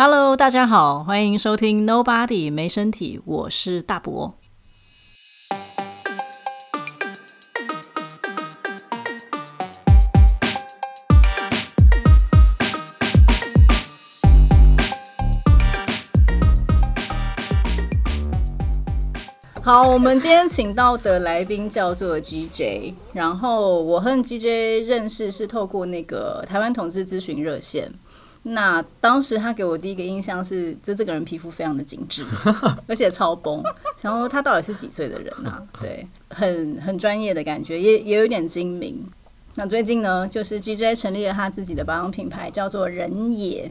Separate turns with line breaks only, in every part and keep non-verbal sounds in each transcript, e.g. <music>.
Hello，大家好，欢迎收听 Nobody 没身体，我是大伯。好，我们今天请到的来宾叫做 GJ，然后我和 GJ 认识是透过那个台湾同志咨询热线。那当时他给我第一个印象是，就这个人皮肤非常的紧致，<laughs> 而且超崩。然后他到底是几岁的人啊？<laughs> 对，很很专业的感觉，也也有点精明。那最近呢，就是 GJ 成立了他自己的保养品牌，叫做人野。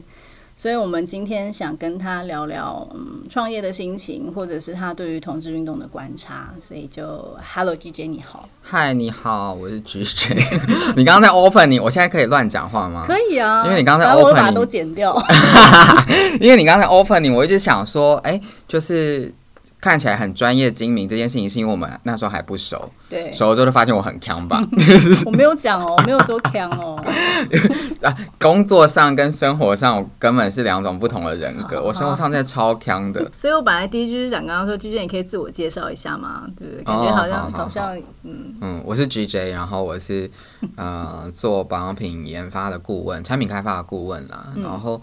所以，我们今天想跟他聊聊，嗯，创业的心情，或者是他对于同志运动的观察。所以，就 Hello G J，你好。
嗨，你好，我是 G J。<laughs> 你刚刚在 opening，我现在可以乱讲话吗？
可以啊，
因为你刚才 opening
都剪掉。<laughs>
因为你刚才 opening，我一直想说，哎，就是。看起来很专业精明，这件事情是因为我们那时候还不熟，
对，
熟了之后就发现我很强吧。<laughs>
我没有讲哦，我没有说强哦。<laughs>
啊，工作上跟生活上我根本是两种不同的人格。我生活上真的超强的。
所以我本来第一句是想刚刚说，G J，你可以自我介绍一下吗？对对？感觉好像好像
嗯嗯，我是 G J，然后我是呃做保养品研发的顾问，产品开发的顾问啦，然后。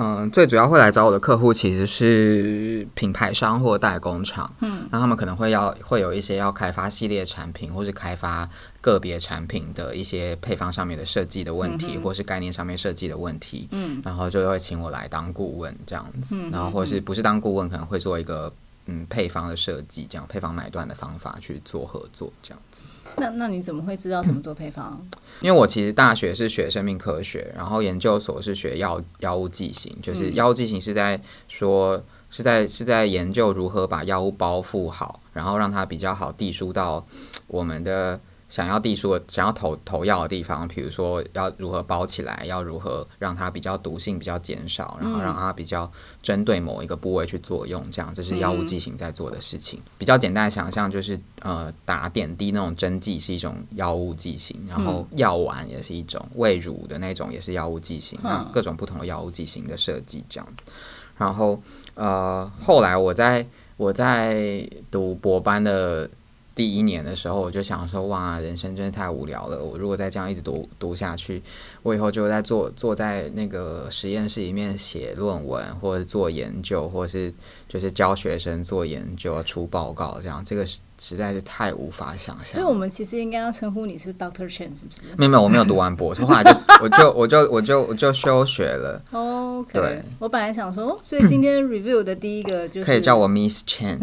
嗯，最主要会来找我的客户其实是品牌商或代工厂，嗯，那他们可能会要会有一些要开发系列产品，或是开发个别产品的一些配方上面的设计的问题，或是概念上面设计的问题，嗯，然后就会请我来当顾问这样子，然后或是不是当顾问，可能会做一个嗯配方的设计，这样配方买断的方法去做合作这样子。
那那你怎么会知道怎么做配方？
因为我其实大学是学生命科学，然后研究所是学药药物剂型，就是药物剂型是在说是在是在研究如何把药物包覆好，然后让它比较好递输到我们的。想要递出、想要投投药的地方，比如说要如何包起来，要如何让它比较毒性比较减少，然后让它比较针对某一个部位去作用，这样这是药物剂型在做的事情。比较简单的想象就是，呃，打点滴那种针剂是一种药物剂型，然后药丸也是一种，喂乳的那种也是药物剂型，那各种不同的药物剂型的设计这样子。然后，呃，后来我在我在读博班的。第一年的时候，我就想说，哇，人生真的太无聊了。我如果再这样一直读读下去，我以后就在坐坐在那个实验室里面写论文，或者做研究，或者是就是教学生做研究、出报告这样。这个实在是太无法想象。
所以我们其实应该要称呼你是 Doctor Chen，是不是？
没有没有，我没有读完博士，<laughs> 后来就我就我就我就我就休学了。
哦，对。我本来想说，所以今天 review 的第一个就是
可以叫我 Miss Chen。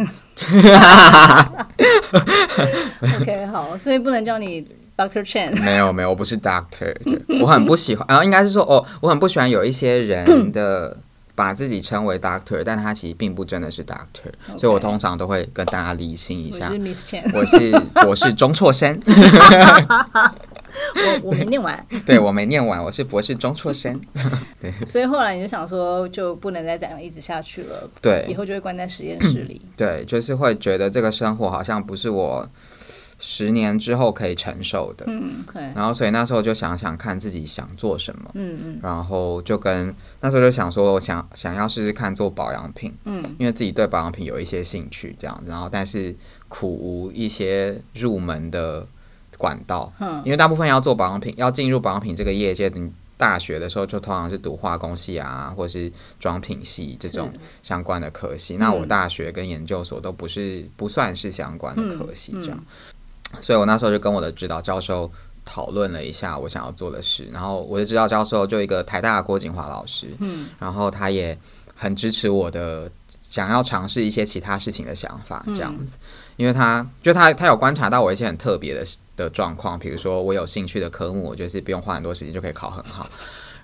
OK，好，所以不能叫你 Doctor Chen。
没有没有，我不是 Doctor，我很不喜欢。然后应该是说，哦，我很不喜欢有一些人的把自己称为 Doctor，但他其实并不真的是 Doctor，所以我通常都会跟大家理清一下。
我是 Miss Chen，
我是我是中辍生。<laughs>
我我没念完，<laughs>
对我没念完，我是博士中辍生。对，
所以后来你就想说，就不能再这样一直下去了。
对，
以后就会关在实验室里。
对，就是会觉得这个生活好像不是我十年之后可以承受的。嗯，可以。然后，所以那时候就想想看自己想做什么。嗯嗯。然后就跟那时候就想说，我想想要试试看做保养品。嗯。因为自己对保养品有一些兴趣，这样。然后，但是苦无一些入门的。管道，嗯，因为大部分要做保养品，要进入保养品这个业界，的大学的时候就通常是读化工系啊，或是妆品系这种相关的科系。那我大学跟研究所都不是不算是相关的科系，这样。所以我那时候就跟我的指导教授讨论了一下我想要做的事，然后我的指导教授就一个台大的郭景华老师，嗯，然后他也很支持我的。想要尝试一些其他事情的想法，这样子，因为他就他他有观察到我一些很特别的的状况，比如说我有兴趣的科目，我就是不用花很多时间就可以考很好，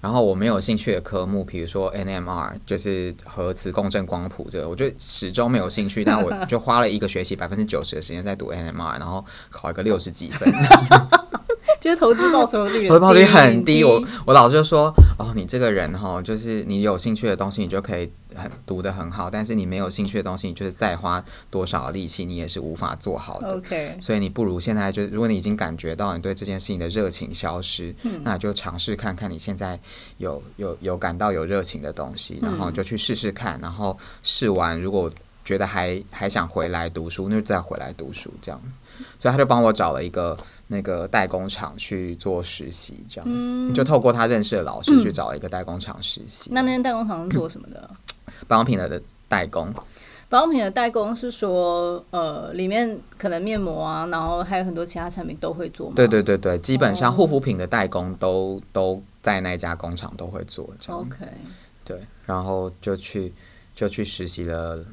然后我没有兴趣的科目，比如说 NMR 就是核磁共振光谱这个，我就始终没有兴趣，但我 <laughs> 就花了一个学期百分之九十的时间在读 NMR，然后考一个六十几分。
就是投资报酬率，
投资报酬率很低。我我老师就说，哦，你这个人哈，就是你有兴趣的东西，你就可以很读的很好，但是你没有兴趣的东西，你就是再花多少力气，你也是无法做好的。
OK，
所以你不如现在就，如果你已经感觉到你对这件事情的热情消失，那就尝试看看你现在有有有感到有热情的东西，然后就去试试看，然后试完如果觉得还还想回来读书，那就再回来读书这样。所以他就帮我找了一个那个代工厂去做实习，这样子就透过他认识的老师去找了一个代工厂实习。
那那间代工厂是做什么的？
保养品的代工。
保养品的代工是说，呃，里面可能面膜啊，然后还有很多其他产品都会做。
对对对对，基本上护肤品的代工都都在那家工厂都会做这样子。对，然后就去就去实习了。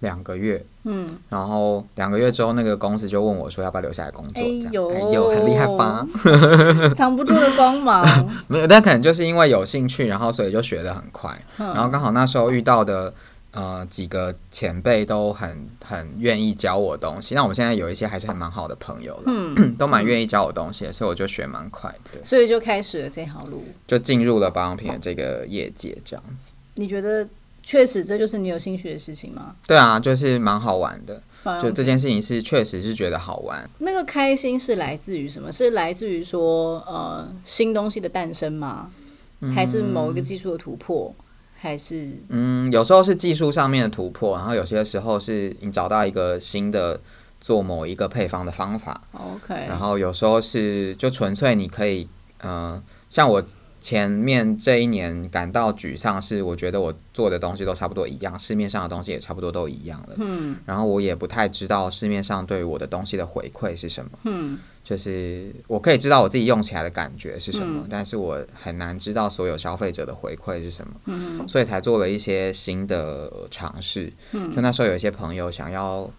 两个月，嗯，然后两个月之后，那个公司就问我说要不要留下来工作，这样，有很厉害吧？<laughs>
藏不住的光芒，<laughs>
没有，但可能就是因为有兴趣，然后所以就学的很快，然后刚好那时候遇到的呃几个前辈都很很愿意教我东西，那我们现在有一些还是很蛮好的朋友了，嗯，<clears throat> 都蛮愿意教我东西，所以我就学蛮快的，
所以就开始了这条路，
就进入了保养品的这个业界，这样子。
你觉得？确实，这就是你有兴趣的事情吗？
对啊，就是蛮好玩的。就这件事情是确实是觉得好玩。
那个开心是来自于什么？是来自于说呃新东西的诞生吗？还是某一个技术的突破？还是
嗯，有时候是技术上面的突破，然后有些时候是你找到一个新的做某一个配方的方法。
OK。
然后有时候是就纯粹你可以嗯，像我。前面这一年感到沮丧，是我觉得我做的东西都差不多一样，市面上的东西也差不多都一样了。嗯，然后我也不太知道市面上对我的东西的回馈是什么。嗯，就是我可以知道我自己用起来的感觉是什么，但是我很难知道所有消费者的回馈是什么。嗯，所以才做了一些新的尝试。嗯，就那时候有一些朋友想要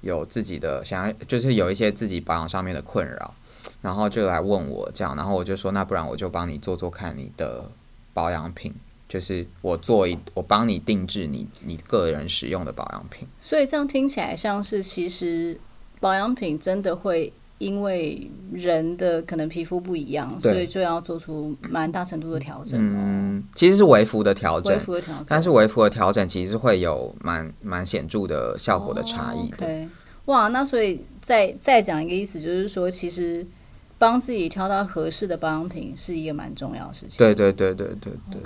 有自己的，想要就是有一些自己保养上面的困扰。然后就来问我这样，然后我就说，那不然我就帮你做做看你的保养品，就是我做一，我帮你定制你你个人使用的保养品。
所以这样听起来像是，其实保养品真的会因为人的可能皮肤不一样，所以就要做出蛮大程度的调整。
嗯，其实是微幅的调整，
微幅的调整，
但是微幅的调整其实会有蛮蛮显著的效果的差异的。
哇，那所以再再讲一个意思，就是说其实。帮自己挑到合适的保养品是一个蛮重要的事情。
对对对对对对。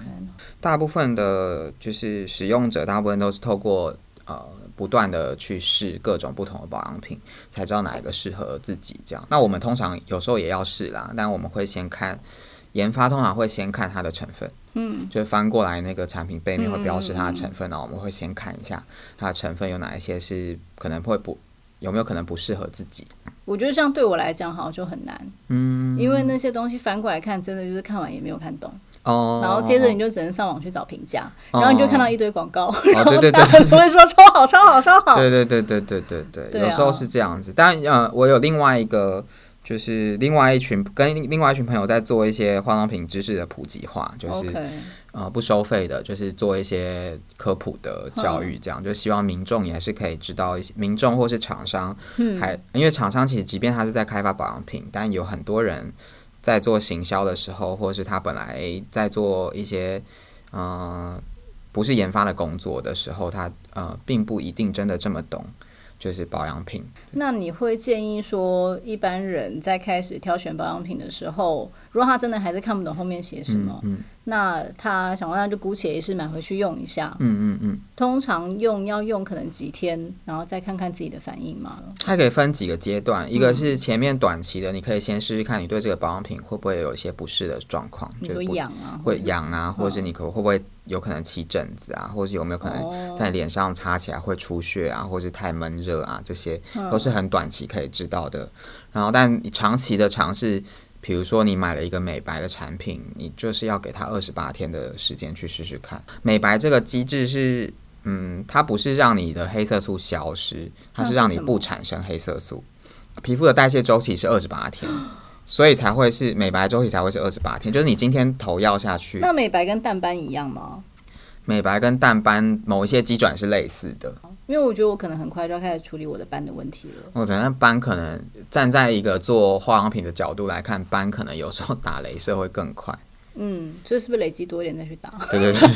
大部分的，就是使用者，大部分都是透过呃不断的去试各种不同的保养品，才知道哪一个适合自己。这样，那我们通常有时候也要试啦，但我们会先看研发，通常会先看它的成分。嗯。就翻过来那个产品背面会标示它的成分呢，我们会先看一下它的成分有哪一些是可能会不有没有可能不适合自己。
我觉得这样对我来讲好像就很难，嗯，因为那些东西反过来看，真的就是看完也没有看懂，哦，然后接着你就只能上网去找评价，然后你就看到一堆广告，然后大家都会说超好超好超好，
对对对对对对对，有时候是这样子，但呃，我有另外一个。就是另外一群跟另外一群朋友在做一些化妆品知识的普及化，就是呃不收费的，就是做一些科普的教育，这样就希望民众也是可以知道一些民众或是厂商，还因为厂商其实即便他是在开发保养品，但有很多人在做行销的时候，或是他本来在做一些嗯不是研发的工作的时候，他呃并不一定真的这么懂。就是保养品。
那你会建议说，一般人在开始挑选保养品的时候，如果他真的还是看不懂后面写什么，那他想问，那就姑且也是买回去用一下。嗯嗯嗯。通常用要用可能几天，然后再看看自己的反应嘛。
它可以分几个阶段，一个是前面短期的，你可以先试试看，你对这个保养品会不会有一些不适的状况，
就痒啊，
会痒啊，或者是你可会不会有可能起疹子啊，或者是有没有可能在脸上擦起来会出血啊，或者是太闷热啊，这些都是很短期可以知道的。然后，但你长期的尝试。比如说，你买了一个美白的产品，你就是要给它二十八天的时间去试试看。美白这个机制是，嗯，它不是让你的黑色素消失，它是让你不产生黑色素。皮肤的代谢周期是二十八天，<gasps> 所以才会是美白周期才会是二十八天。就是你今天投药下去，
那美白跟淡斑一样吗？
美白跟淡斑某一些基转是类似的。
因为我觉得我可能很快就要开始处理我的斑的问题了。
我等下斑可能站在一个做化妆品的角度来看，斑可能有时候打镭射会更快。
嗯，所以是不是累积多一点再去打？
对对对，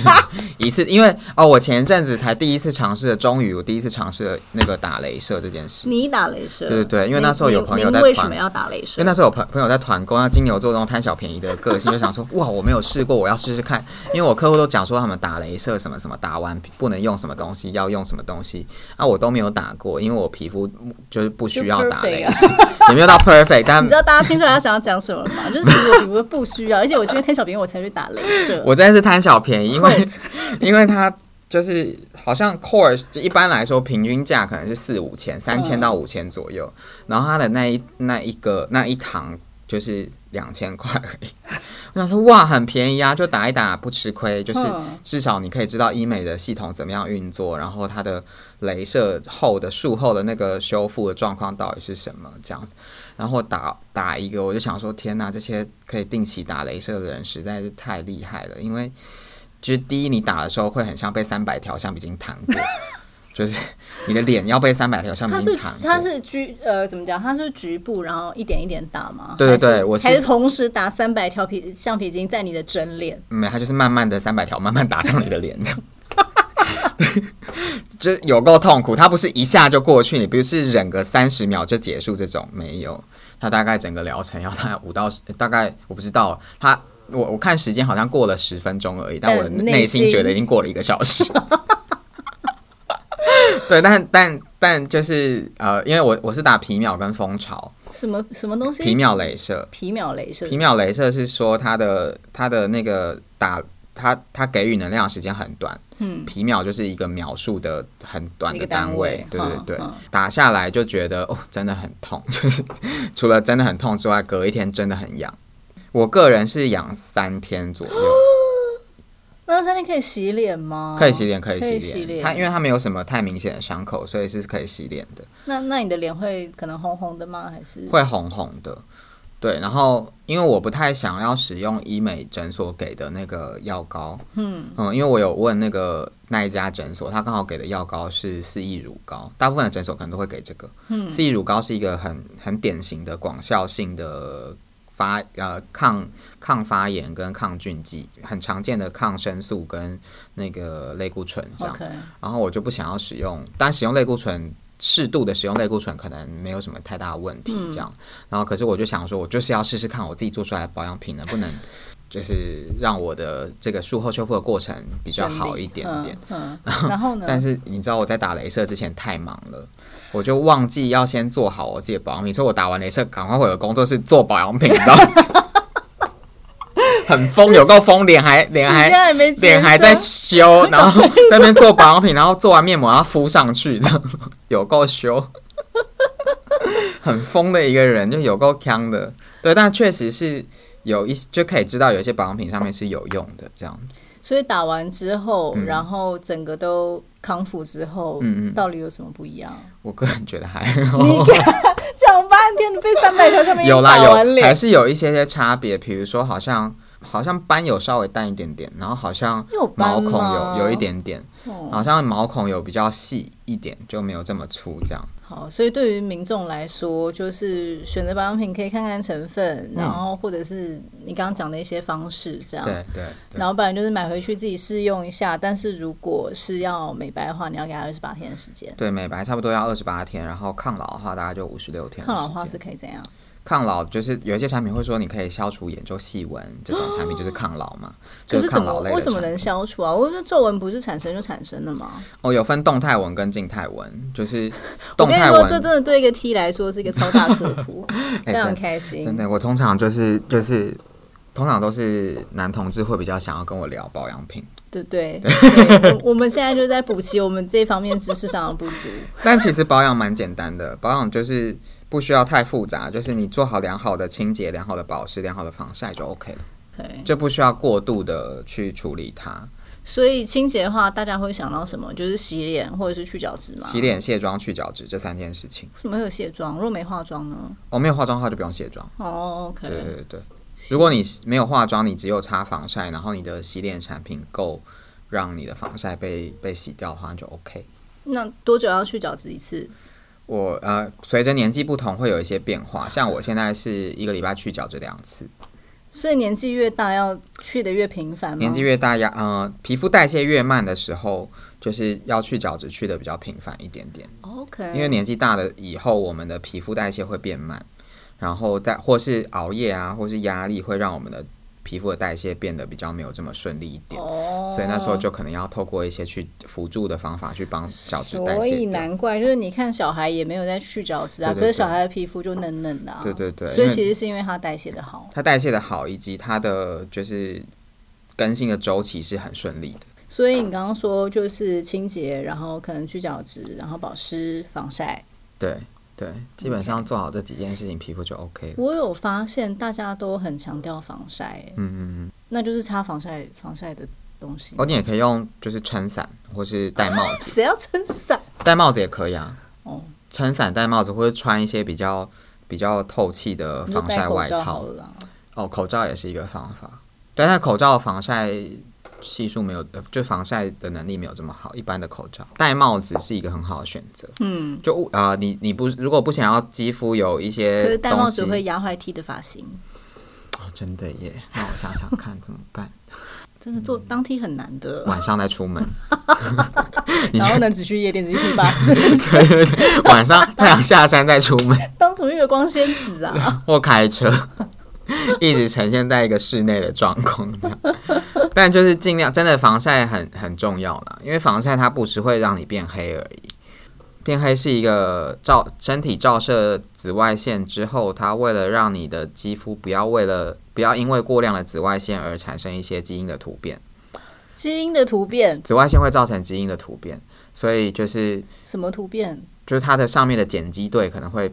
<laughs> 一次，因为哦，我前一阵子才第一次尝试了，终于我第一次尝试了那个打镭射这件事。
你打镭射？
对对对，因为那时候有朋友在团。
为什么要打镭射？
因为那时候有朋朋友在团购，那金牛座那种贪小便宜的个性，就想说哇，我没有试过，我要试试看。因为我客户都讲说他们打镭射什么什么，打完不能用什么东西，要用什么东西啊，我都没有打过，因为我皮肤就是不需要打镭射，<laughs> <laughs> 也没有到 perfect。但
你知道大家听出来他想要讲什么吗？就是我皮肤不需要，而且我是因为贪小便宜我才去打镭射。
我真的是贪小便宜，因为 <laughs> 因为它就是好像 course 就一般来说平均价可能是四五千，三千到五千左右，然后它的那一那一个那一堂就是两千块而已。<laughs> 我想说哇，很便宜啊，就打一打不吃亏，就是至少你可以知道医美的系统怎么样运作，然后它的镭射后的术后的那个修复的状况到底是什么这样子。然后打打一个，我就想说，天哪，这些可以定期打镭射的人实在是太厉害了。因为，就是第一，你打的时候会很像被三百条橡皮筋弹过，就是 <laughs> 你的脸要被三百条橡皮筋弹。
它是局呃，怎么讲？它是局部，然后一点一点打吗？
对对对，我
还是同时打三百条皮橡皮筋在你的整脸？
没有，它就是慢慢的三百条慢慢打上你的脸这样。对，<laughs> 就有够痛苦。它不是一下就过去，你不是忍个三十秒就结束这种，没有。它大概整个疗程要大概五到十，大概我不知道。它我我看时间好像过了十分钟而已，但我内心觉得已经过了一个小时。<laughs> <laughs> 对，但但但就是呃，因为我我是打皮秒跟蜂巢，
什么什么东西？
皮秒镭射，
皮秒镭射，
皮秒镭射是说它的它的那个打。它它给予能量时间很短，嗯，皮秒就是一个秒数的很短的单位，对对对，打下来就觉得哦，真的很痛，就是 <laughs> 除了真的很痛之外，隔一天真的很痒。我个人是痒三天左右。
那餐厅可以洗脸吗？
可以洗脸，可以洗脸。它因为它没有什么太明显的伤口，所以是可以洗脸的。
那那你的脸会可能红红的吗？还是
会红红的？对，然后因为我不太想要使用医美诊所给的那个药膏，嗯嗯，因为我有问那个那一家诊所，他刚好给的药膏是四益乳膏，大部分的诊所可能都会给这个。嗯，四益乳膏是一个很很典型的广效性的发呃抗抗发炎跟抗菌剂，很常见的抗生素跟那个类固醇这样。然后我就不想要使用，但使用类固醇。适度的使用类固醇可能没有什么太大的问题，这样。然后，可是我就想说，我就是要试试看我自己做出来的保养品能不能，<laughs> 就是让我的这个术后修复的过程比较好一点点。
嗯。<laughs> 然后呢？
但是你知道我在打镭射之前太忙了，我就忘记要先做好我自己的保养品，所以我打完镭射赶快回了工作室做保养品，你知道。很疯，有够疯，脸还脸还脸还在修，然后在那边做保养品，然后做完面膜要敷上去，这样有够修，很疯的一个人，就有够强的。对，但确实是有一就可以知道有一些保养品上面是有用的这样子。
所以打完之后，然后整个都康复之后，嗯嗯，到底有什么不一样？
我个人觉得还好。
你看 <laughs> 讲半天，你被三百条上面
有啦有，还是有一些些差别，比如说好像。好像斑有稍微淡一点点，然后好像毛孔有有一点点，好像毛孔有比较细一点，就没有这么粗这样。
好，所以对于民众来说，就是选择保养品可以看看成分，然后或者是你刚刚讲的一些方式这样。
对对。
然后不然就是买回去自己试用一下，但是如果是要美白的话，你要给他二十八天的时间。
对，美白差不多要二十八天，然后抗老的话大概就五十六天。
抗老的话是可以怎样？
抗老就是有一些产品会说你可以消除眼周细纹，这种产品就是抗老嘛，<gasps> 就是抗老类
为什么能消除啊？我说皱纹不是产生就产生的吗？
哦，有分动态纹跟静态纹，就是 <laughs>
我跟你说，这真的对一个 T 来说是一个超大科普，<laughs> <laughs> 非常开心。
真的，我通常就是就是通常都是男同志会比较想要跟我聊保养品，
对对？我们现在就在补齐我们这方面知识上的不足。
但其实保养蛮简单的，保养就是。不需要太复杂，就是你做好良好的清洁、良好的保湿、良好的防晒就 OK 了。对，就不需要过度的去处理它。
所以清洁的话，大家会想到什么？就是洗脸或者是去角质嘛？
洗脸、卸妆、去角质这三件事情。
什么有卸妆？如果没化妆呢？
哦，没有化妆的话就不用卸妆。
哦，OK。
对对对，如果你没有化妆，你只有擦防晒，然后你的洗脸产品够让你的防晒被被洗掉的话就 OK。
那多久要去角质一次？
我呃，随着年纪不同会有一些变化，像我现在是一个礼拜去角质两次。
所以年纪越大要去的越频繁？
年纪越大要呃，皮肤代谢越慢的时候，就是要去角质去的比较频繁一点点。
OK。
因为年纪大了以后，我们的皮肤代谢会变慢，然后再或是熬夜啊，或是压力会让我们的。皮肤的代谢变得比较没有这么顺利一点，所以那时候就可能要透过一些去辅助的方法去帮角质代谢。所
以难怪，就是你看小孩也没有在去角质啊，可是小孩的皮肤就嫩嫩的。
对对对。
所以其实是因为他代谢的好，
他代谢的好，以及他的就是更新的周期是很顺利的。
所以你刚刚说就是清洁，然后可能去角质，然后保湿、防晒。
对。对，基本上做好这几件事情，皮肤就 OK 了。
我有发现大家都很强调防晒，嗯嗯嗯，那就是擦防晒防晒的东西。
哦，你也可以用，就是撑伞或是戴帽子。<laughs>
谁要撑伞？
戴帽子也可以啊。哦，撑伞戴帽子，或者穿一些比较比较透气的防晒外套。哦，口罩也是一个方法。但是口罩防晒。系数没有，就防晒的能力没有这么好。一般的口罩、戴帽子是一个很好的选择。嗯，就啊，你你不如果不想要肌肤有一些，
可是戴帽子会压坏 T 的发型。
哦，真的耶！那我想想看怎么办？<laughs>
真的做当 T 很难的。
晚上再出门，<laughs>
然后呢，只去夜店，只去吧。对
对对，晚上太阳下山再出门，<laughs>
当什么月光仙子啊？
或开车。一直呈现在一个室内的状况，这样，但就是尽量真的防晒很很重要啦，因为防晒它不是会让你变黑而已，变黑是一个照身体照射紫外线之后，它为了让你的肌肤不要为了不要因为过量的紫外线而产生一些基因的突变，
基因的突变，
紫外线会造成基因的突变，所以就是
什么突变？
就是它的上面的碱基对可能会。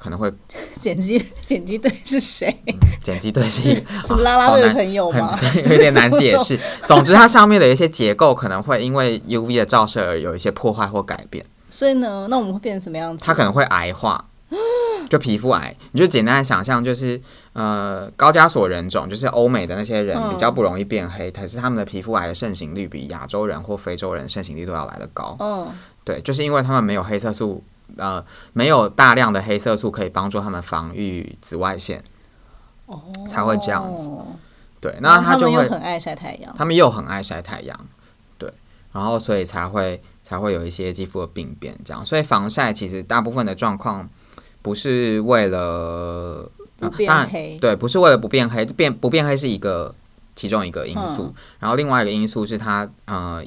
可能会 <laughs>
剪辑 <laughs> 剪辑队是谁？
剪辑队是
什么 <laughs> 拉拉队的朋友吗？
有点难解释。总之，它上面的一些结构可能会因为 UV 的照射而有一些破坏或改变。
所以呢，那我们会变成什么样子？
它可能会癌化，就皮肤癌。你就简单的想象，就是呃，高加索人种，就是欧美的那些人比较不容易变黑，可是他们的皮肤癌的盛行率比亚洲人或非洲人盛行率都要来得高。嗯，对，就是因为他们没有黑色素。呃，没有大量的黑色素可以帮助他们防御紫外线，哦，才会这样子。对，那他就会
很爱晒太阳。
他们又很爱晒太阳，对，然后所以才会才会有一些肌肤的病变这样。所以防晒其实大部分的状况不是为了
不变黑，
对，不是为了不变黑，变不变黑是一个其中一个因素，然后另外一个因素是它呃。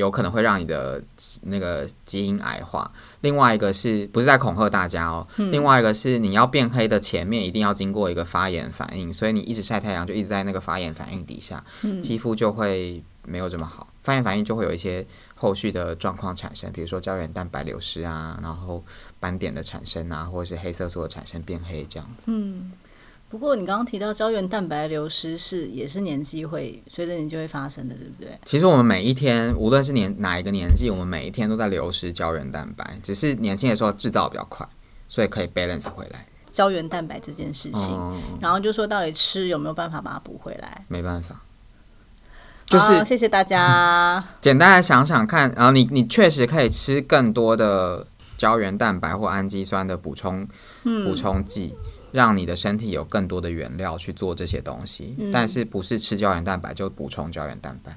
有可能会让你的那个基因癌化。另外一个是不是在恐吓大家哦？另外一个是你要变黑的前面一定要经过一个发炎反应，所以你一直晒太阳就一直在那个发炎反应底下，肌肤就会没有这么好。发炎反应就会有一些后续的状况产生，比如说胶原蛋白流失啊，然后斑点的产生啊，或者是黑色素的产生变黑这样子。嗯。
不过你刚刚提到胶原蛋白流失是也是年纪会随着年纪会发生的，对不对？
其实我们每一天，无论是年哪一个年纪，我们每一天都在流失胶原蛋白，只是年轻的时候制造比较快，所以可以 balance 回来
胶原蛋白这件事情。然后就说到底吃有没有办法把它补回来？
没办法，就是
谢谢大家。<laughs>
简单的想想看，然后你你确实可以吃更多的胶原蛋白或氨基酸的补充补充剂。让你的身体有更多的原料去做这些东西，但是不是吃胶原蛋白就补充胶原蛋白，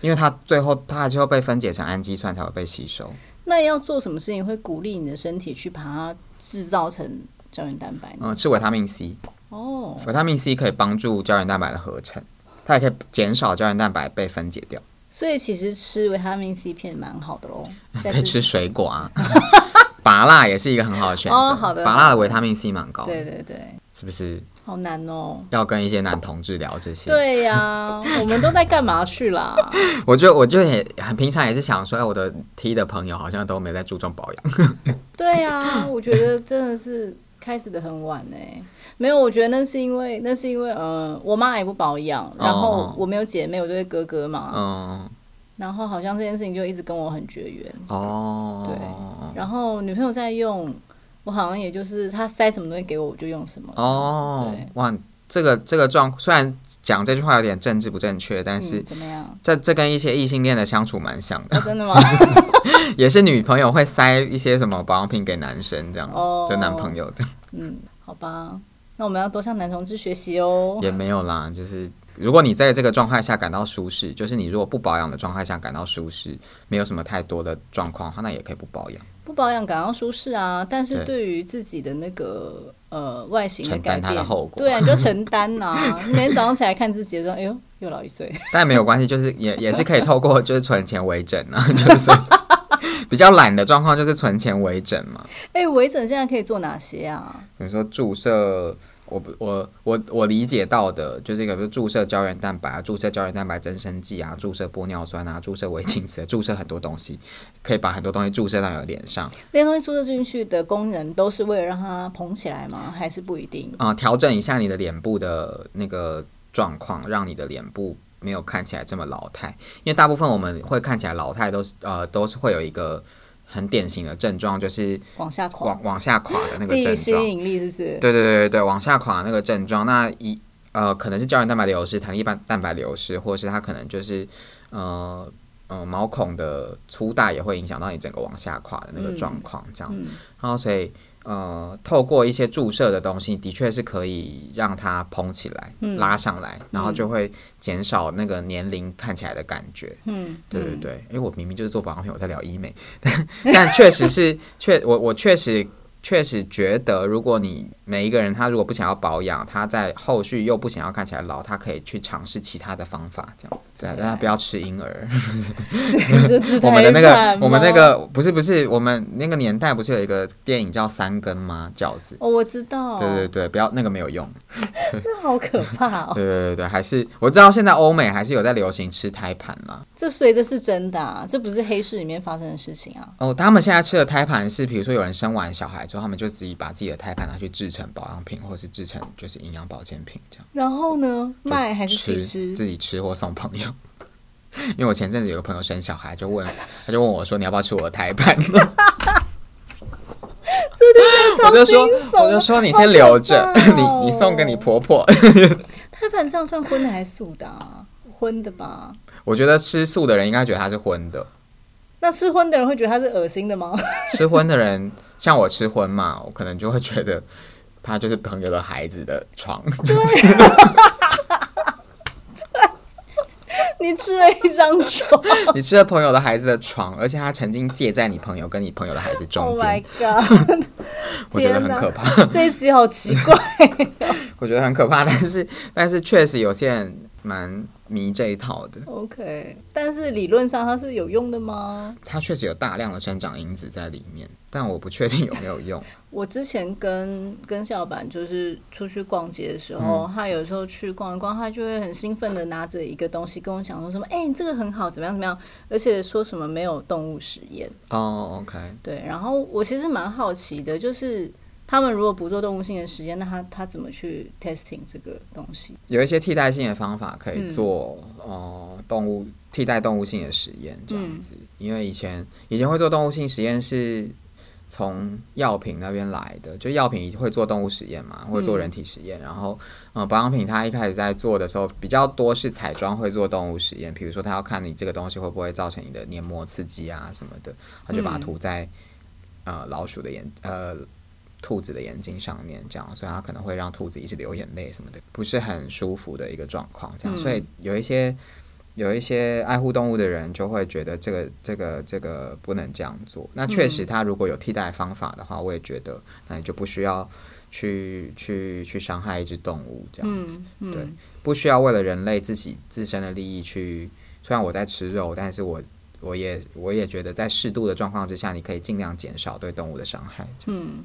因为它最后它还是会被分解成氨基酸才会被吸收。
那要做什么事情会鼓励你的身体去把它制造成胶原蛋白？
嗯，吃维他命 C。哦，维他命 C 可以帮助胶原蛋白的合成，它也可以减少胶原蛋白被分解掉。
所以其实吃维他命 C 片蛮好的喽，<laughs>
可以吃水果啊。<laughs> 拔辣也是一个很好的选择。
哦，好的。
拔辣的维他命 C 蛮高。
对对对。
是不是？
好难哦。
要跟一些男同志聊这些。
对呀，<laughs> 我们都在干嘛去啦？<laughs>
我就我就也很平常，也是想说，哎，我的 T 的朋友好像都没在注重保养。<laughs>
对呀，我觉得真的是开始的很晚呢。没有，我觉得那是因为那是因为呃，我妈也不保养，然后我没有姐妹，我对哥哥嘛。嗯。然后好像这件事情就一直跟我很绝缘哦，对。然后女朋友在用，我好像也就是她塞什么东西给我，我就用什么哦。
哇，这个这个状，虽然讲这句话有点政治不正确，但是
怎么样？
这这跟一些异性恋的相处蛮像的。
真的吗？<laughs>
也是女朋友会塞一些什么保养品给男生，这样就男朋友这样。
嗯，好吧，那我们要多向男同志学习哦。
也没有啦，就是如果你在这个状态下感到舒适，就是你如果不保养的状态下感到舒适，没有什么太多的状况，那也可以不保养。
不保养感到舒适啊，但是对于自己的那个呃外形的改变，对啊，你就承 <laughs> 担呐。每天早上起来看自己的时候，哎呦，又老一岁。<laughs>
但没有关系，就是也也是可以透过就是存钱为整啊，<laughs> 就是比较懒的状况，就是存钱为整嘛。
哎，为整现在可以做哪些啊？
比如说注射。我不我我我理解到的，就是一个，比如注射胶原蛋白啊，注射胶原蛋白增生剂啊，注射玻尿酸啊，注射维金瓷，注射很多东西，可以把很多东西注射到你的脸上。
那些东西注射进去的功能，都是为了让它膨起来吗？还是不一定？
啊，调整一下你的脸部的那个状况，让你的脸部没有看起来这么老态。因为大部分我们会看起来老态，都是呃，都是会有一个。很典型的症状就是
往下垮，
往 <laughs> 往下垮的那个症状。
吸引力是不是？
对对对对对，往下垮那个症状，那一呃可能是胶原蛋白流失、弹力蛋蛋白流失，或者是它可能就是呃呃毛孔的粗大也会影响到你整个往下垮的那个状况，这样。然后所以。呃，透过一些注射的东西，的确是可以让它膨起来、拉上来，然后就会减少那个年龄看起来的感觉。嗯，对对对。哎，我明明就是做保养品，我在聊医美，但 <laughs> 确实是确我我确实。确实觉得，如果你每一个人他如果不想要保养，他在后续又不想要看起来老，他可以去尝试其他的方法，这样子，大家不要吃婴儿。<laughs> 我们的那个，我们那个不是不是，我们那个年代不是有一个电影叫《三根》吗？饺子。
哦，我知道。
对对对，不要那个没有用。<laughs>
那好可怕哦。<laughs>
对对对对，还是我知道现在欧美还是有在流行吃胎盘啦。
这所以这是真的啊，这不是黑市里面发生的事情啊。
哦，他们现在吃的胎盘是，比如说有人生完小孩之后。他们就自己把自己的胎盘拿去制成保养品，或是制成就是营养保健品这样。
然后呢，卖还是
吃？自己吃或送朋友。因为我前阵子有个朋友生小孩，就问他就问我说：“你要不要吃我的胎盘？<laughs> ”我就说我就说你先留着，<laughs> 你你送给你婆婆。<laughs>
胎盘这样算荤的还是素的？荤的吧。
我觉得吃素的人应该觉得它是荤的。
那吃荤的人会觉得它是恶心的吗？<laughs>
吃荤的人。像我吃荤嘛，我可能就会觉得他就是朋友的孩子的床。对，
你吃了一张床，<laughs>
你吃了朋友的孩子的床，而且他曾经借在你朋友跟你朋友的孩子中间。
Oh my god！<laughs>
我觉得很可怕。
这一集好奇怪。
我觉得很可怕，但是但是确实有些人蛮。迷这一套的
，OK，但是理论上它是有用的吗？
它确实有大量的生长因子在里面，但我不确定有没有用。<laughs>
我之前跟跟校板就是出去逛街的时候，他有时候去逛一逛，他就会很兴奋的拿着一个东西跟我讲说什么：“哎，这个很好，怎么样怎么样？”而且说什么没有动物实验。
哦，OK，
对。然后我其实蛮好奇的，就是。他们如果不做动物性的实验，那他他怎么去 testing 这个东西？
有一些替代性的方法可以做，呃，动物替代动物性的实验这样子。因为以前以前会做动物性实验是从药品那边来的，就药品会做动物实验嘛，会做人体实验。然后，呃，保养品它一开始在做的时候比较多是彩妆会做动物实验，比如说他要看你这个东西会不会造成你的黏膜刺激啊什么的，他就把它涂在呃老鼠的眼呃。兔子的眼睛上面，这样，所以它可能会让兔子一直流眼泪什么的，不是很舒服的一个状况。这样，所以有一些有一些爱护动物的人就会觉得这个这个这个不能这样做。那确实，他如果有替代方法的话，我也觉得那你就不需要去去去伤害一只动物这样子。对，不需要为了人类自己自身的利益去。虽然我在吃肉，但是我我也我也觉得在适度的状况之下，你可以尽量减少对动物的伤害。
嗯。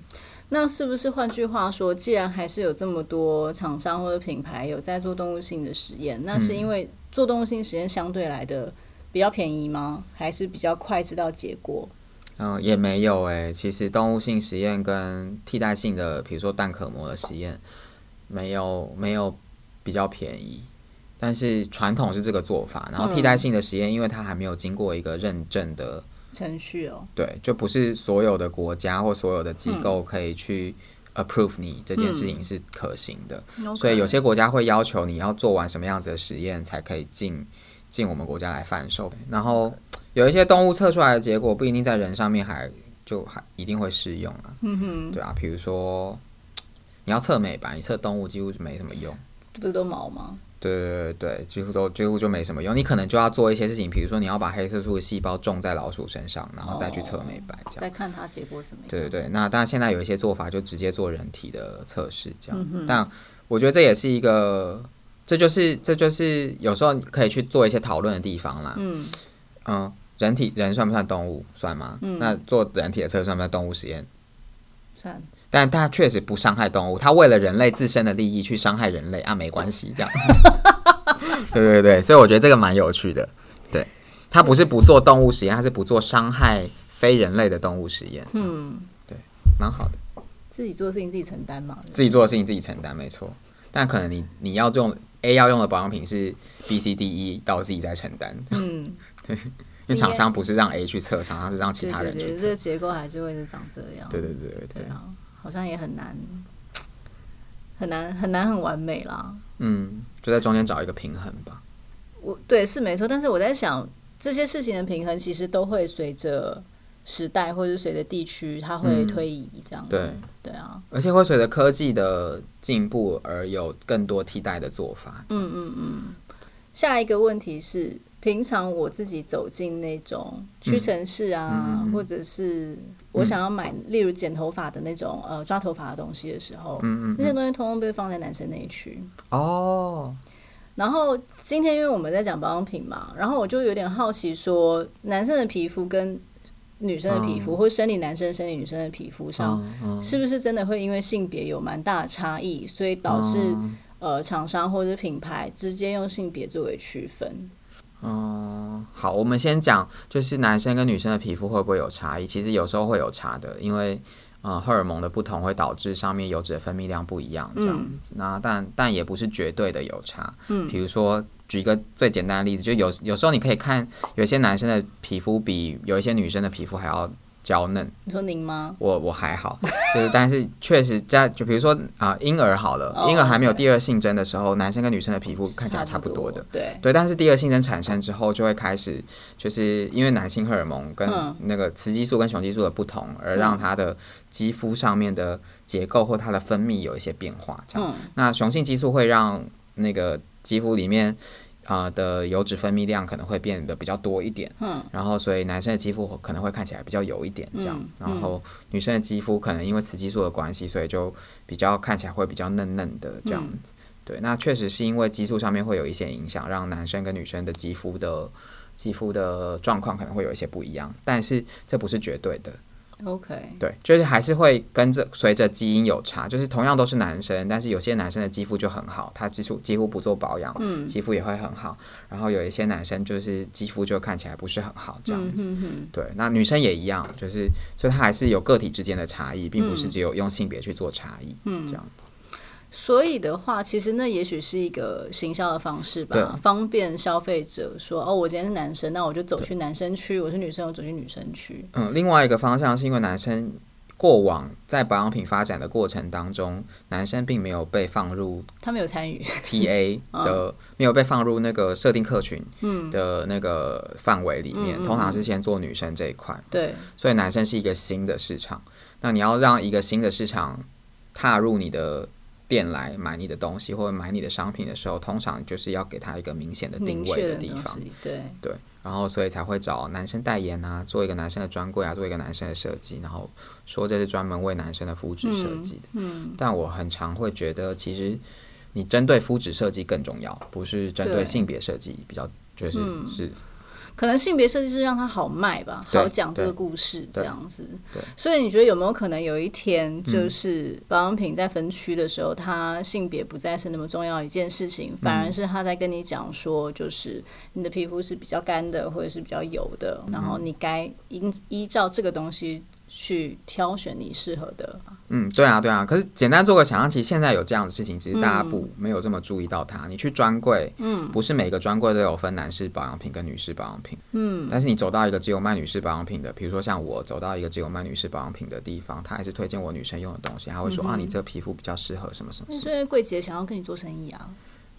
那是不是换句话说，既然还是有这么多厂商或者品牌有在做动物性的实验，那是因为做动物性实验相对来的比较便宜吗？还是比较快知道结果？
嗯，也没有诶。其实动物性实验跟替代性的，比如说蛋壳膜的实验，没有没有比较便宜。但是传统是这个做法，然后替代性的实验，因为它还没有经过一个认证的。
程序哦，
对，就不是所有的国家或所有的机构可以去 approve 你这件事情是可行的。所以有些国家会要求你要做完什么样子的实验才可以进进我们国家来贩售。然后有一些动物测出来的结果不一定在人上面还就还一定会适用啊。嗯哼，对啊，比如说你要测美白，你测动物几乎就没什么用。
不是都毛吗？
对对对对，几乎都几乎就没什么用。你可能就要做一些事情，比如说你要把黑色素的细胞种在老鼠身上，然后再去测美白，这样
再看它结果怎么样。
对对对，那当然现在有一些做法就直接做人体的测试，这样。但我觉得这也是一个，这就是这就是有时候可以去做一些讨论的地方啦。嗯嗯，人体人算不算动物？算吗？那做人体的测试算不算动物实验？
算。
但它确实不伤害动物，它为了人类自身的利益去伤害人类啊，没关系，这样。<laughs> 对对对，所以我觉得这个蛮有趣的。对，它不是不做动物实验，它是不做伤害非人类的动物实验。嗯，对，蛮好的。
自己做的事情自己承担嘛。
自己做的事情自己承担，没错。但可能你你要用 A 要用的保养品是 B、C、D、E，到自己在承担。嗯，<laughs> 对，因为厂商不是让 A 去测，厂商是让其他人去测。
这个结构还是会是长这样。
对对对对对
啊。好像也很难，<tsk> 很难很难很完美啦。
嗯，就在中间找一个平衡吧。
我对是没错，但是我在想，这些事情的平衡其实都会随着时代或者随着地区，它会推移这样。
对
对啊，
而且会随着科技的进步而有更多替代的做法。嗯嗯嗯。
下一个问题是，平常我自己走进那种屈臣氏啊，或者是。我想要买，例如剪头发的那种呃抓头发的东西的时候，那些东西通通被放在男生那一区。哦。然后今天因为我们在讲保养品嘛，然后我就有点好奇，说男生的皮肤跟女生的皮肤，或生理男生、生理女生的皮肤上，是不是真的会因为性别有蛮大的差异，所以导致呃厂商或者品牌直接用性别作为区分？
哦，好，我们先讲，就是男生跟女生的皮肤会不会有差异？其实有时候会有差的，因为呃荷尔蒙的不同会导致上面油脂的分泌量不一样，这样子。那但但也不是绝对的有差。嗯，比如说举一个最简单的例子，就有有时候你可以看，有些男生的皮肤比有一些女生的皮肤还要。娇嫩，
你说您吗？
我我还好，就是但是确实在就比如说啊婴儿好了，婴儿还没有第二性征的时候，男生跟女生的皮肤看起来差不多的，
对。
对，但是第二性征产生之后，就会开始就是因为男性荷尔蒙跟那个雌激素跟雄激素的不同，而让他的肌肤上面的结构或它的分泌有一些变化，这样。那雄性激素会让那个肌肤里面。啊的油脂分泌量可能会变得比较多一点，嗯，然后所以男生的肌肤可能会看起来比较油一点，这样，然后女生的肌肤可能因为雌激素的关系，所以就比较看起来会比较嫩嫩的这样子，对，那确实是因为激素上面会有一些影响，让男生跟女生的肌肤的肌肤的状况可能会有一些不一样，但是这不是绝对的。
OK，
对，就是还是会跟着随着基因有差，就是同样都是男生，但是有些男生的肌肤就很好，他几乎几乎不做保养，嗯，肌肤也会很好。然后有一些男生就是肌肤就看起来不是很好这样子，对。那女生也一样，就是所以它还是有个体之间的差异，并不是只有用性别去做差异，嗯，这样子。
所以的话，其实那也许是一个行销的方式吧，方便消费者说哦，我今天是男生，那我就走去男生区；我是女生，我走去女生区。
嗯，另外一个方向是因为男生过往在保养品发展的过程当中，男生并没有被放入，
他没有参与
TA <laughs> 的，没有被放入那个设定客群的那个范围里面，通常是先做女生这一块。
对，
所以男生是一个新的市场，那你要让一个新的市场踏入你的。店来买你的东西或者买你的商品的时候，通常就是要给他一个明显的定位的地方，
对
对，然后所以才会找男生代言啊，做一个男生的专柜啊，做一个男生的设计，然后说这是专门为男生的肤质设计的。嗯，但我很常会觉得，其实你针对肤质设计更重要，不是针对性别设计比较，就是是。
可能性别设计师让他好卖吧，好讲这个故事这样子。所以你觉得有没有可能有一天，就是保养品在分区的时候，它性别不再是那么重要一件事情，反而是他在跟你讲说，就是你的皮肤是比较干的，或者是比较油的，然后你该依依照这个东西去挑选你适合的。
嗯，对啊，对啊。可是简单做个想象，其实现在有这样的事情，只是大家不没有这么注意到它。你去专柜，嗯，不是每个专柜都有分男士保养品跟女士保养品，嗯。但是你走到一个只有卖女士保养品的，比如说像我走到一个只有卖女士保养品的地方，他还是推荐我女生用的东西，他会说啊，你这个皮肤比较适合什么什么。
所以柜姐想要跟你做生意啊。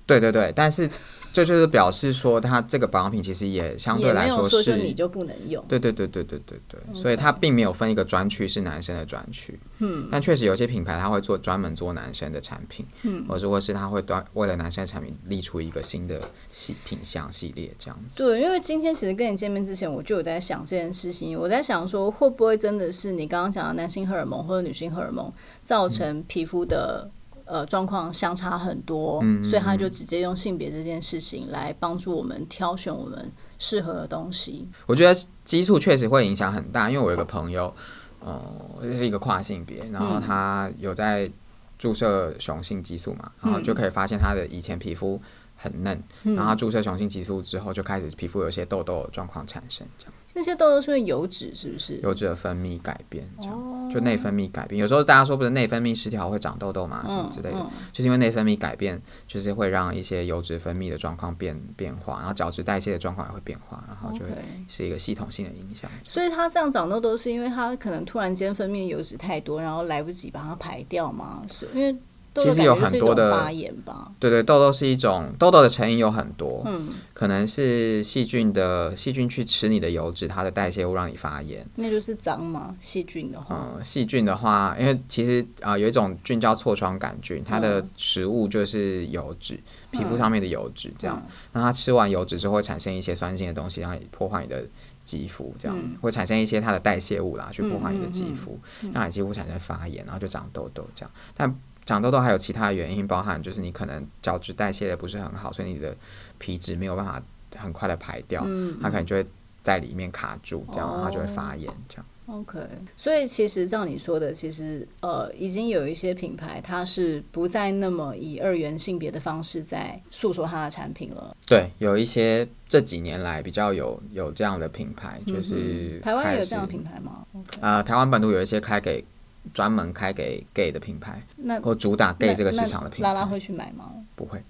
对对对，但是这就是表示说，它这个保养品其实也相对来说是
你就不能用。
对对对对对对对，所以它并没有分一个专区是男生的专区。嗯，但确实有些品牌它会做专门做男生的产品，嗯，或者或是它会专为了男生的产品立出一个新的系品相系列这样子。
对，因为今天其实跟你见面之前，我就有在想这件事情，我在想说会不会真的是你刚刚讲的男性荷尔蒙或者女性荷尔蒙造成皮肤的。呃，状况相差很多，所以他就直接用性别这件事情来帮助我们挑选我们适合的东西。
我觉得激素确实会影响很大，因为我有个朋友，呃，这是一个跨性别，然后他有在注射雄性激素嘛，然后就可以发现他的以前皮肤很嫩，然后注射雄性激素之后，就开始皮肤有一些痘痘状况产生，这样。
那些痘痘是因为油脂，是不是？
油脂的分泌改变，这样就内分泌改变。有时候大家说不是内分泌失调会长痘痘嘛，什么之类的，就是因为内分泌改变，就是会让一些油脂分泌的状况变变化，然后角质代谢的状况也会变化，然后就会是一个系统性的影响。
所以它这样长痘痘，是因为它可能突然间分泌油脂太多，然后来不及把它排掉吗？是因为。
其实有很多的
发炎吧，
对对，痘痘是一种痘痘的成因有很多，嗯，可能是细菌的细菌去吃你的油脂，它的代谢物让你发炎，
那就是脏吗？细菌的话，
嗯，细菌的话，因为其实啊有一种菌叫痤疮杆菌，它的食物就是油脂，皮肤上面的油脂，这样，那它吃完油脂之后会产生一些酸性的东西，让你破坏你的肌肤，这样会产生一些它的代谢物啦，去破坏你的肌肤，让你肌肤产生发炎，然后就长痘痘这样，但。长痘痘还有其他原因，包含就是你可能角质代谢的不是很好，所以你的皮脂没有办法很快的排掉，它可能就会在里面卡住，这样它就会发炎这样。
OK，所以其实照你说的，其实呃，已经有一些品牌它是不再那么以二元性别的方式在诉说它的产品了。
对，有一些这几年来比较有有这样的品牌，就是
台湾有这样的品牌吗？
啊，台湾本土有一些开给。专门开给 gay 的品牌，或主打 gay 这个市场的品牌，
拉拉会去买吗？
不会。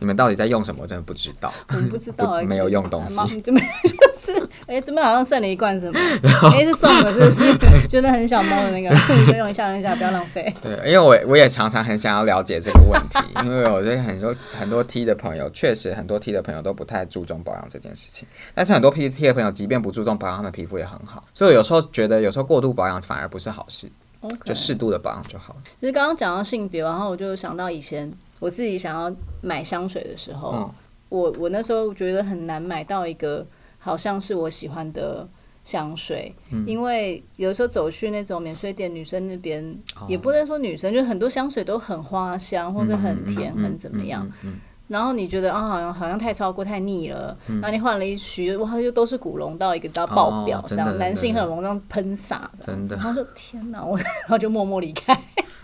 你们到底在用什么？我真的不知道。
我不知道，
没有用东西。
这边 <laughs> 就是，哎，这边好像剩了一罐什么？哎，是送的，是 <laughs> 不是？就那很小猫的那个，你用一下，用一下，不要浪费。
对，因为我我也常常很想要了解这个问题，因为我觉得很多很多 T 的朋友，确实很多 T 的朋友都不太注重保养这件事情。但是很多 P T 的朋友，即便不注重保养，他们皮肤也很好。所以有时候觉得，有时候过度保养反而不是好事，就适度的保养就好。
其实刚刚讲到性别，然后我就想到以前。我自己想要买香水的时候，我我那时候觉得很难买到一个好像是我喜欢的香水，因为有时候走去那种免税店，女生那边也不能说女生，就很多香水都很花香或者很甜，很怎么样。然后你觉得啊，好像好像太超过太腻了，然后你换了一区，哇，又都是古龙到一个到爆表这样，男性荷尔蒙这样喷洒，
真的，
然后就天哪，我 <laughs> 然后就默默离开。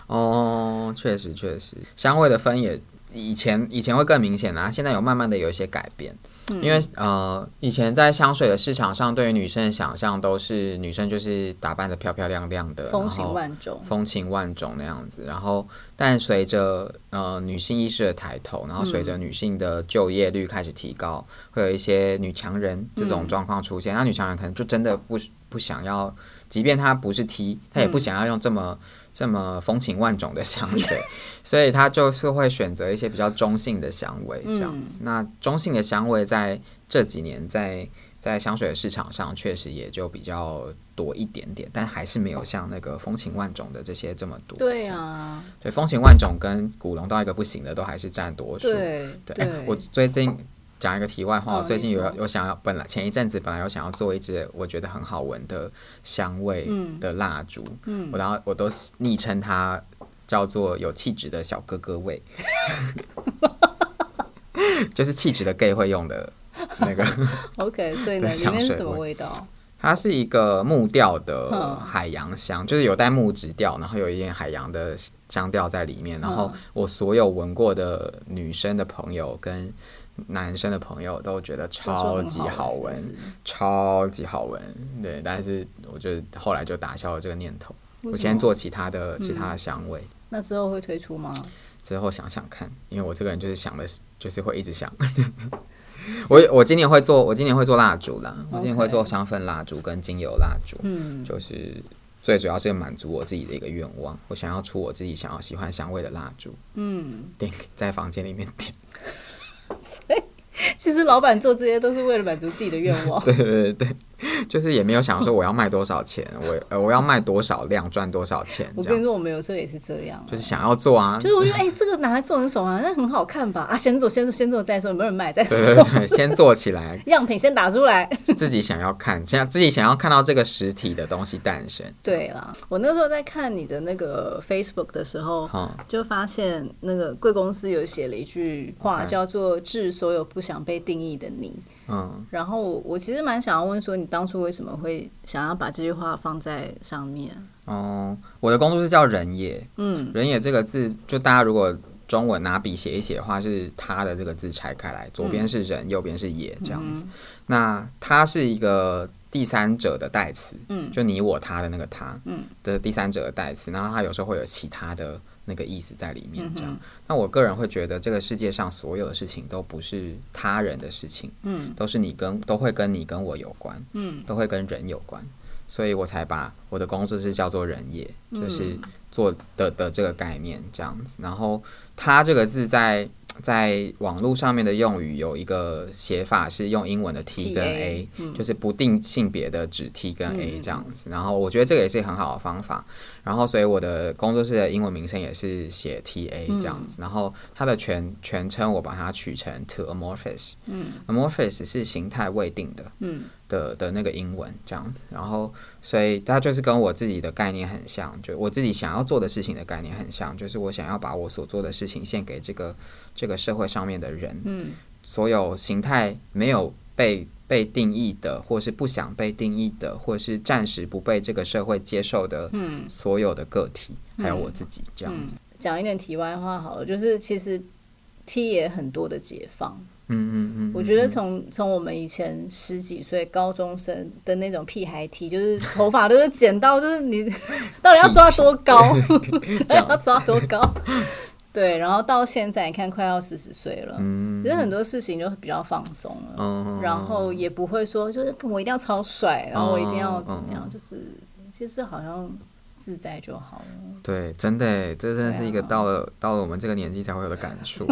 哦，确实确实，香味的分也以前以前会更明显啦，现在有慢慢的有一些改变。因为呃，以前在香水的市场上，对于女生的想象都是女生就是打扮的漂漂亮亮的，
风情万种，
风情万种那样子。然后，但随着呃女性意识的抬头，然后随着女性的就业率开始提高，会有一些女强人这种状况出现。那女强人可能就真的不不想要，即便她不是 T，她也不想要用这么。这么风情万种的香水，<laughs> 所以他就是会选择一些比较中性的香味这样子。那中性的香味在这几年在在香水的市场上确实也就比较多一点点，但还是没有像那个风情万种的这些这么多。
对啊，
所以风情万种跟古龙到一个不行的都还是占多数。
对
对，我最近。讲一个题外话，我最近有有想要，本来前一阵子本来有想要做一支我觉得很好闻的香味的蜡烛，嗯我然后我都昵称它叫做有气质的小哥哥味，<laughs> 就是气质的 gay 会用的那个。<laughs>
OK，所以呢，里面是什么味道？
它是一个木调的海洋香，就是有带木质调，然后有一点海洋的香调在里面。然后我所有闻过的女生的朋友跟男生的朋友都觉得超级好闻，超级好闻。对，但是我觉得后来就打消了这个念头。我先做其他的其他的香味。
那之后会推出吗？
之后想想看，因为我这个人就是想的，就是会一直想。<laughs> 我我今年会做，我今年会做蜡烛啦。我今年会做香氛蜡烛跟精油蜡烛。嗯，就是最主要是满足我自己的一个愿望，我想要出我自己想要喜欢香味的蜡烛。嗯，<laughs> 点在房间里面点。<laughs>
所以，其实老板做这些都是为了满足自己的愿望。
对 <laughs> 对对。就是也没有想说我要卖多少钱，我呃我要卖多少量赚多少钱。
我跟你说，我们有时候也是这样，
就是想要做啊。
就是我觉得哎，这个拿来做成手环，那很好看吧？啊，先做，先做，先做再说，有没有人买再说。
对对对，先做起来，<laughs>
样品先打出来。
自己想要看，想自己想要看到这个实体的东西诞生。
对啦，我那时候在看你的那个 Facebook 的时候，就发现那个贵公司有写了一句话，叫做“致所有不想被定义的你”。嗯，然后我其实蛮想要问说，你当初为什么会想要把这句话放在上面？
哦，我的工作是叫人也，嗯，人也这个字，就大家如果中文拿笔写一写的话，是他的这个字拆开来，左边是人，右边是也这样子。那它是一个第三者的代词，嗯，就你我他的那个他，嗯的第三者的代词，然后它有时候会有其他的。那个意思在里面，这样。那我个人会觉得，这个世界上所有的事情都不是他人的事情，嗯，都是你跟都会跟你跟我有关，嗯，都会跟人有关，所以我才把我的工作是叫做人业，就是做的的这个概念这样子。然后“他”这个字在。在网络上面的用语有一个写法是用英文的 T 跟 A，就是不定性别的指 T 跟 A 这样子。然后我觉得这个也是很好的方法。然后所以我的工作室的英文名称也是写 T A 这样子。然后它的全全称我把它取成 To Amorphous，嗯，Amorphous 是形态未定的。嗯的的那个英文这样子，然后所以它就是跟我自己的概念很像，就我自己想要做的事情的概念很像，就是我想要把我所做的事情献给这个这个社会上面的人，嗯，所有形态没有被被定义的，或是不想被定义的，或是暂时不被这个社会接受的，嗯，所有的个体，还有我自己这样子。
讲一点题外话好了，就是其实 T 也很多的解放。嗯嗯嗯，我觉得从从我们以前十几岁高中生的那种屁孩 T，就是头发都是剪到，就是你 <laughs> 到底要抓多高，<laughs> <laughs> 要抓多高，对，然后到现在你看快要四十岁了，其实很多事情就比较放松了，然后也不会说就是我一定要超帅，然后我一定要怎么样，就是其实好像自在就好了。
对，真的，这真的是一个到了到了我们这个年纪才会有的感触。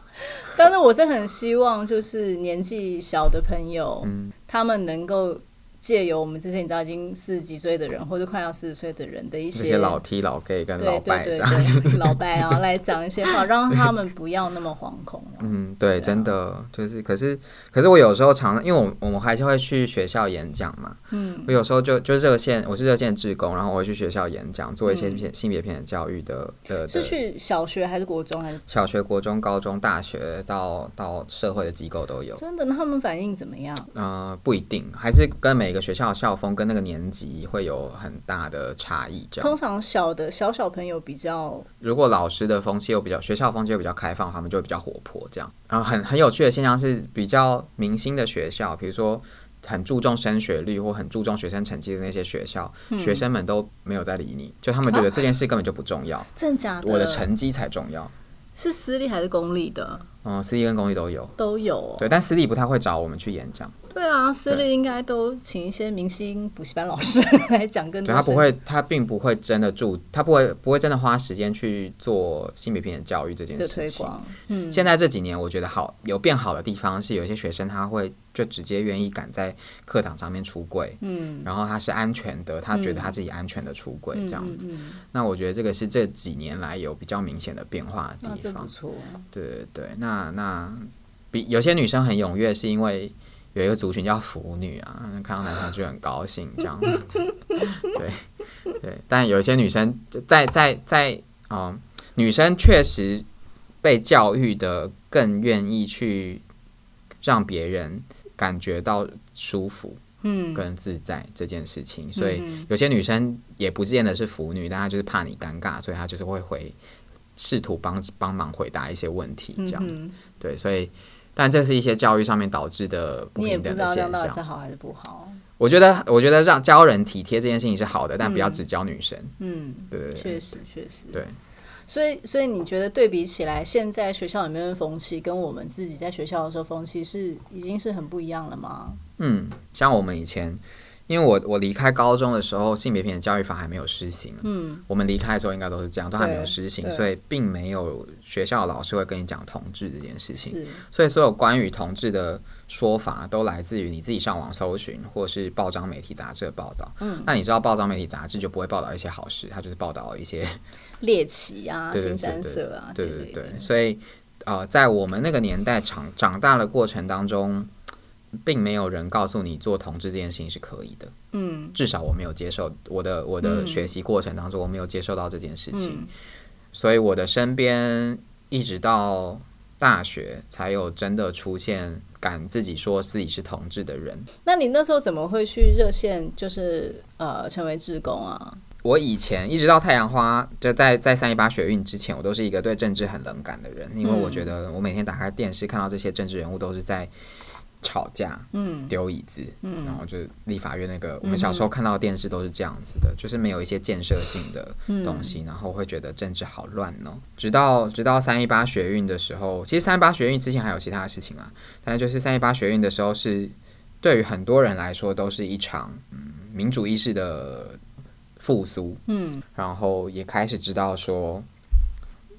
<laughs>
但是我是很希望，就是年纪小的朋友，他们能够。借由我们这些你知道已经四十几岁的人，或者快要四十岁的人的一些
老 T 老 gay 跟老拜这样，<laughs>
老拜然后来讲一些话，让他们不要那么惶恐。
嗯，对，真的就是，可是可是我有时候常，因为我我们还是会去学校演讲嘛。嗯，我有时候就就热线，我是热线志工，然后我会去学校演讲，做一些偏性别偏教育的的。
是去小学还是国中还是？
小学、国中、高中、大学到到社会的机构都有。
真的？那他们反应怎么样？
呃，不一定，还是跟每。学校校风跟那个年级会有很大的差异，这样。
通常小的小小朋友比较，
如果老师的风气又比较，学校风气又比较开放，他们就会比较活泼，这样。然后很很有趣的现象是，比较明星的学校，比如说很注重升学率或很注重学生成绩的那些学校，学生们都没有在理你，就他们觉得这件事根本就不重要，<laughs>
真的假的？
我的成绩才重要。
是私立还是公立的？
嗯，私立跟公立都有，
都有。
对，但私立不太会找我们去演讲。
对啊，私立应该都请一些明星补习班老师 <laughs> 来讲，更
多。他不会，他并不会真的注，他不会不会真的花时间去做性别平等教育这件事情。嗯，现在这几年我觉得好有变好的地方是，有些学生他会就直接愿意敢在课堂上面出柜，嗯，然后他是安全的，他觉得他自己安全的出柜这样子。那我觉得这个是这几年来有比较明显的变化的地方。对对对，那那那比有些女生很踊跃，是因为。有一个族群叫腐女啊，看到男生就很高兴这样子，<laughs> 对对。但有一些女生在在在啊，女生确实被教育的更愿意去让别人感觉到舒服，嗯，跟自在这件事情。所以有些女生也不见得是腐女，但她就是怕你尴尬，所以她就是会回试图帮帮忙回答一些问题这样。对，所以。但这是一些教育上面导致的不平等的现象。
好还是不好。
我觉得，我觉得让教人体贴这件事情是好的，但不要只教女生。
嗯，
对对对
确实确实。
对。
所以，所以你觉得对比起来，现在学校里面的风气跟我们自己在学校的时候风气是已经是很不一样了吗？
嗯，像我们以前，因为我我离开高中的时候，性别平等教育法还没有施行。
嗯，
我们离开的时候应该都是这样，都还没有施行，所以并没有学校的老师会跟你讲同志这件事情。
是，
所以所有关于同志的说法都来自于你自己上网搜寻，或是报章、媒体、杂志的报道。
嗯，
那你知道报章、媒体、杂志就不会报道一些好事，它就是报道一些 <laughs>
猎奇啊、
对对
新山
对
色啊
对对对。，所以呃，在我们那个年代长长大的过程当中，并没有人告诉你做同志这件事情是可以的。
嗯
至少我没有接受我的我的
嗯
学习过程当中，我没有接受到这件事情，
嗯
所以我的身边一直到大学才有真的出现敢自己说自己是同志的人。
那你那时候怎么会去热线，就是呃成为志工啊？
我以前一直到太阳花，就在在三一八学运之前，我都是一个对政治很冷感的人，因为我觉得我每天打开电视看到这些政治人物都是在吵架、
嗯。
丢椅子，
嗯。
然后就是立法院那个，我们小时候看到的电视都是这样子的，就是没有一些建设性的
嗯。
东西，然后会觉得政治好乱哦。直到直到三一八学运的时候，其实三一八学运之前还有其他的事情啊，但是就是三一八学运的时候是对于很多人来说都是一场嗯民主意识的复苏，
嗯。
然后也开始知道说，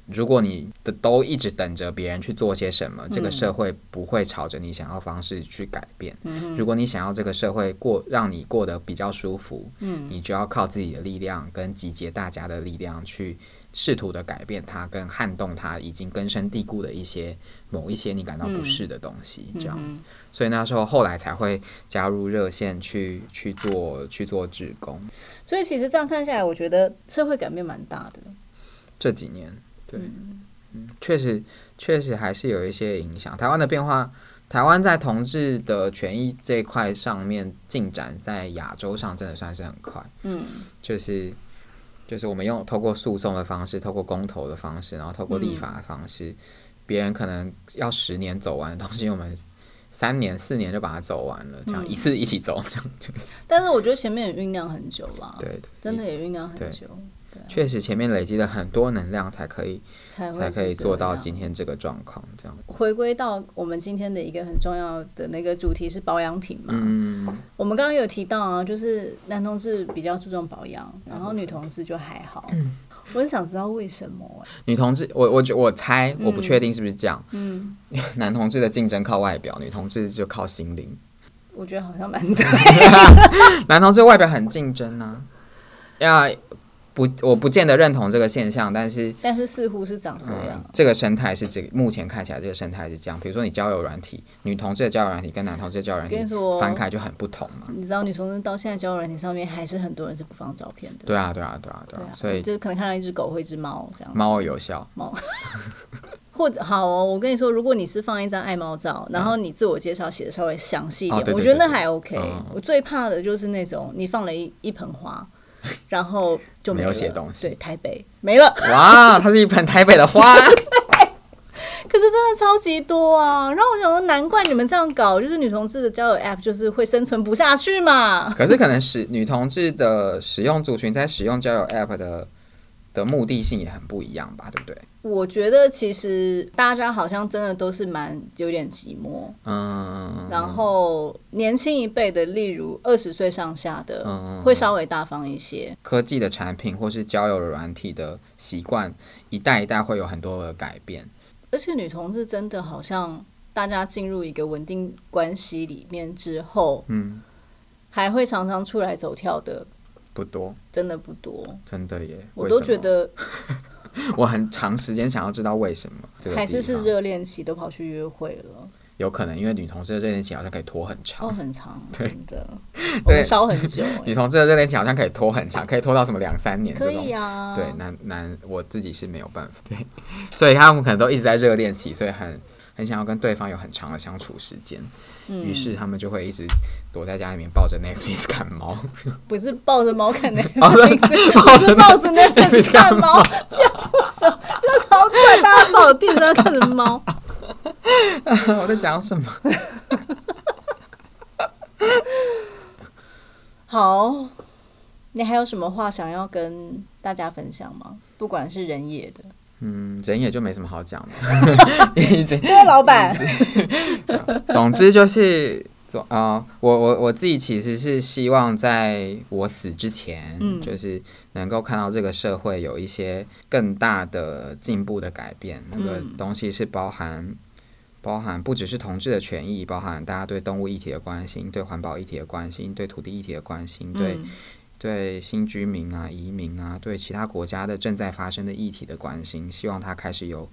如果你的都一直等着别人去做些什么，这个社会不会朝着你想要方式去改变。如果你想要这个社会过让你过得比较舒服，
嗯
你就要靠自己的力量跟集结大家的力量去试图的改变它，跟撼动它已经根深蒂固的一些某一些你感到不适的东西，这样子。所以那时候后来才会加入热线去去做去做志工。
所以其实这样看下来，我觉得社会改变蛮大的。
这几年，对，嗯，确实确实还是有一些影响。台湾的变化，台湾在同志的权益这一块上面进展，在亚洲上真的算是很快。
嗯。
就是就是我们用透过诉讼的方式，透过公投的方式，然后透过立法的方式，别、人可能要十年走完的东西，我们三年四年就把它走完了，这样、一次一起走，这样就
但是我觉得前面也酝酿很久了，
对的，
真的也酝酿很久，
确实前面累积了很多能量，才可以
才
才可以做到今天这个状况，这样。
回归到我们今天的一个很重要的那个主题是保养品嘛。
嗯，
我们刚刚有提到啊，就是男同志比较注重保养，然后女同志就还好。
嗯
我很想知道为什么、欸。
女同志，我我觉我猜，我不确定是不是这样。
嗯，<laughs>
男同志的竞争靠外表，女同志就靠心灵。
我觉得好像蛮对。<laughs>
男同志外表很竞争呢、呀，不，我不见得认同这个现象，但是。
但是似乎是长这样
嗯。，这个生态是这个，目前看起来这个生态是这样。比如说你交友软体，女同志的交友软体跟男同志的交友软体
跟你说
翻开就很不同嘛。
你知道女同志到现在交友软体上面还是很多人是不放照片的。
对啊，对啊，对啊，对啊。所以
就是可能看到一只狗或一只猫这样。
猫有效，<laughs>
或者好哦，我跟你说，如果你是放一张爱猫照，然后你自我介绍写的稍微详细一点，我觉得那还 OK、
嗯
我最怕的就是那种你放了一一盆花，然后就
没有写东西
对，台北没了。
哇，它是一盆台北的花。<laughs>
可是真的超级多啊！然后我想说，难怪你们这样搞，就是女同志的交友 App 就是会生存不下去嘛。
可是可能使女同志的使用族群在使用交友 App 的的目的性也很不一样吧，对不对？
我觉得其实大家好像真的都是蛮有点寂寞，
嗯，
然后年轻一辈的，例如二十岁上下的，
嗯
会稍微大方一些。
科技的产品或是交友软体的习惯，一代一代会有很多的改变。
而且女同志真的好像大家进入一个稳定关系里面之后，
嗯，
还会常常出来走跳的，
不多，
真的不多。
真的耶。
我都觉得 <laughs>
我很长时间想要知道为什么这个
还是是热恋期都跑去约会了，
有可能，因为女同事的热恋期好像可以拖很
哦，
长，
很长，<laughs> 真的，<laughs> 我们烧很久、欸，
女同事的热恋期好像可以拖很长，可以拖到什么两三年这
可
种。
以啊，
对，男男我自己是没有办法，对，所以他们可能都一直在热恋期，所以很很想要跟对方有很长的相处时间，
嗯
于是他们就会一直躲在家里面抱着 Netflix 看猫。<laughs>
不是抱着猫看那
哦对
不是抱着 Netflix 看猫，叫什么？这超怪，大家抱着电视上看着猫。<laughs>
我在讲什么？<laughs>
好，你还有什么话想要跟大家分享吗？不管是人野的，
嗯，人也就没什么好讲的，
这 <laughs> 位老板。<laughs>
总之就是。总啊，我我我自己其实是希望在我死之前，就是能够看到这个社会有一些更大的进步的改变。那个东西是包含包含不只是同志的权益，包含大家对动物议题的关心，对环保议题的关心，对土地议题的关心，对对新居民啊、移民啊，对其他国家的正在发生的议题的关心，希望它开始有。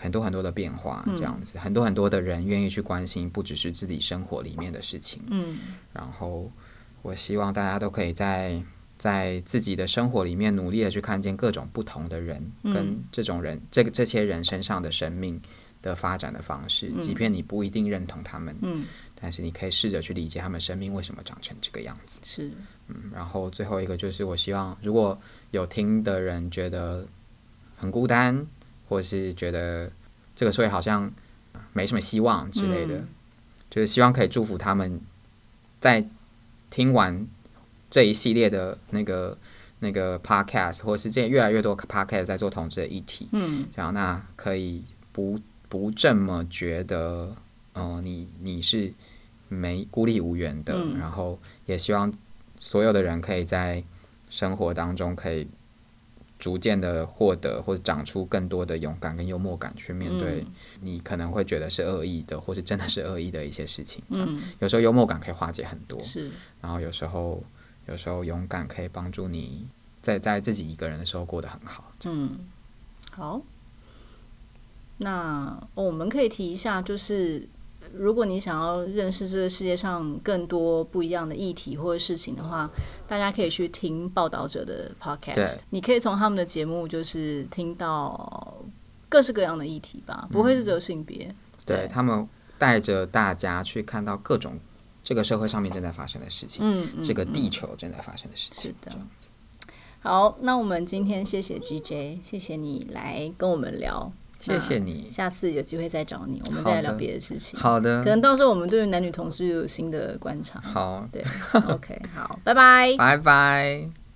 很多很多的变化，这样子，很多很多的人愿意去关心，不只是自己生活里面的事情。嗯，然后我希望大家都可以在在自己的生活里面努力的去看见各种不同的人，跟这种人，这个这些人身上的生命的发展的方式，即便你不一定认同他们，嗯，但是你可以试着去理解他们生命为什么长成这个样子。
是，
嗯，然后最后一个就是我希望，如果有听的人觉得很孤单。或是觉得这个社会好像没什么希望之类的，就是希望可以祝福他们，在听完这一系列的那个那个 podcast，或是这越来越多 podcast 在做同志的议题，嗯，然后那可以不不这么觉得，嗯，你你是没孤立无援的，然后也希望所有的人可以在生活当中可以。逐渐的获得或者长出更多的勇敢跟幽默感，去面对你可能会觉得是恶意的，或是真的是恶意的一些事情。嗯，有时候幽默感可以化解很多。
是，
然后有时候有时候勇敢可以帮助你在在自己一个人的时候过得很好。
嗯，好。那我们可以提一下，就是。如果你想要认识这个世界上更多不一样的议题或者事情的话，大家可以去听报道者的 podcast。你可以从他们的节目就是听到各式各样的议题吧，不会是只有性别。
对他们带着大家去看到各种这个社会上面正在发生的事情，嗯，这个地球正在发生的事情。
是的。好，那我们今天谢谢 GJ，谢谢你来跟我们聊。
谢谢你，
下次有机会再找你，我们再来聊别的事情。
好的，
可能到时候我们对于男女同事有新的观察。
好，
对，OK，好，拜拜，
拜拜。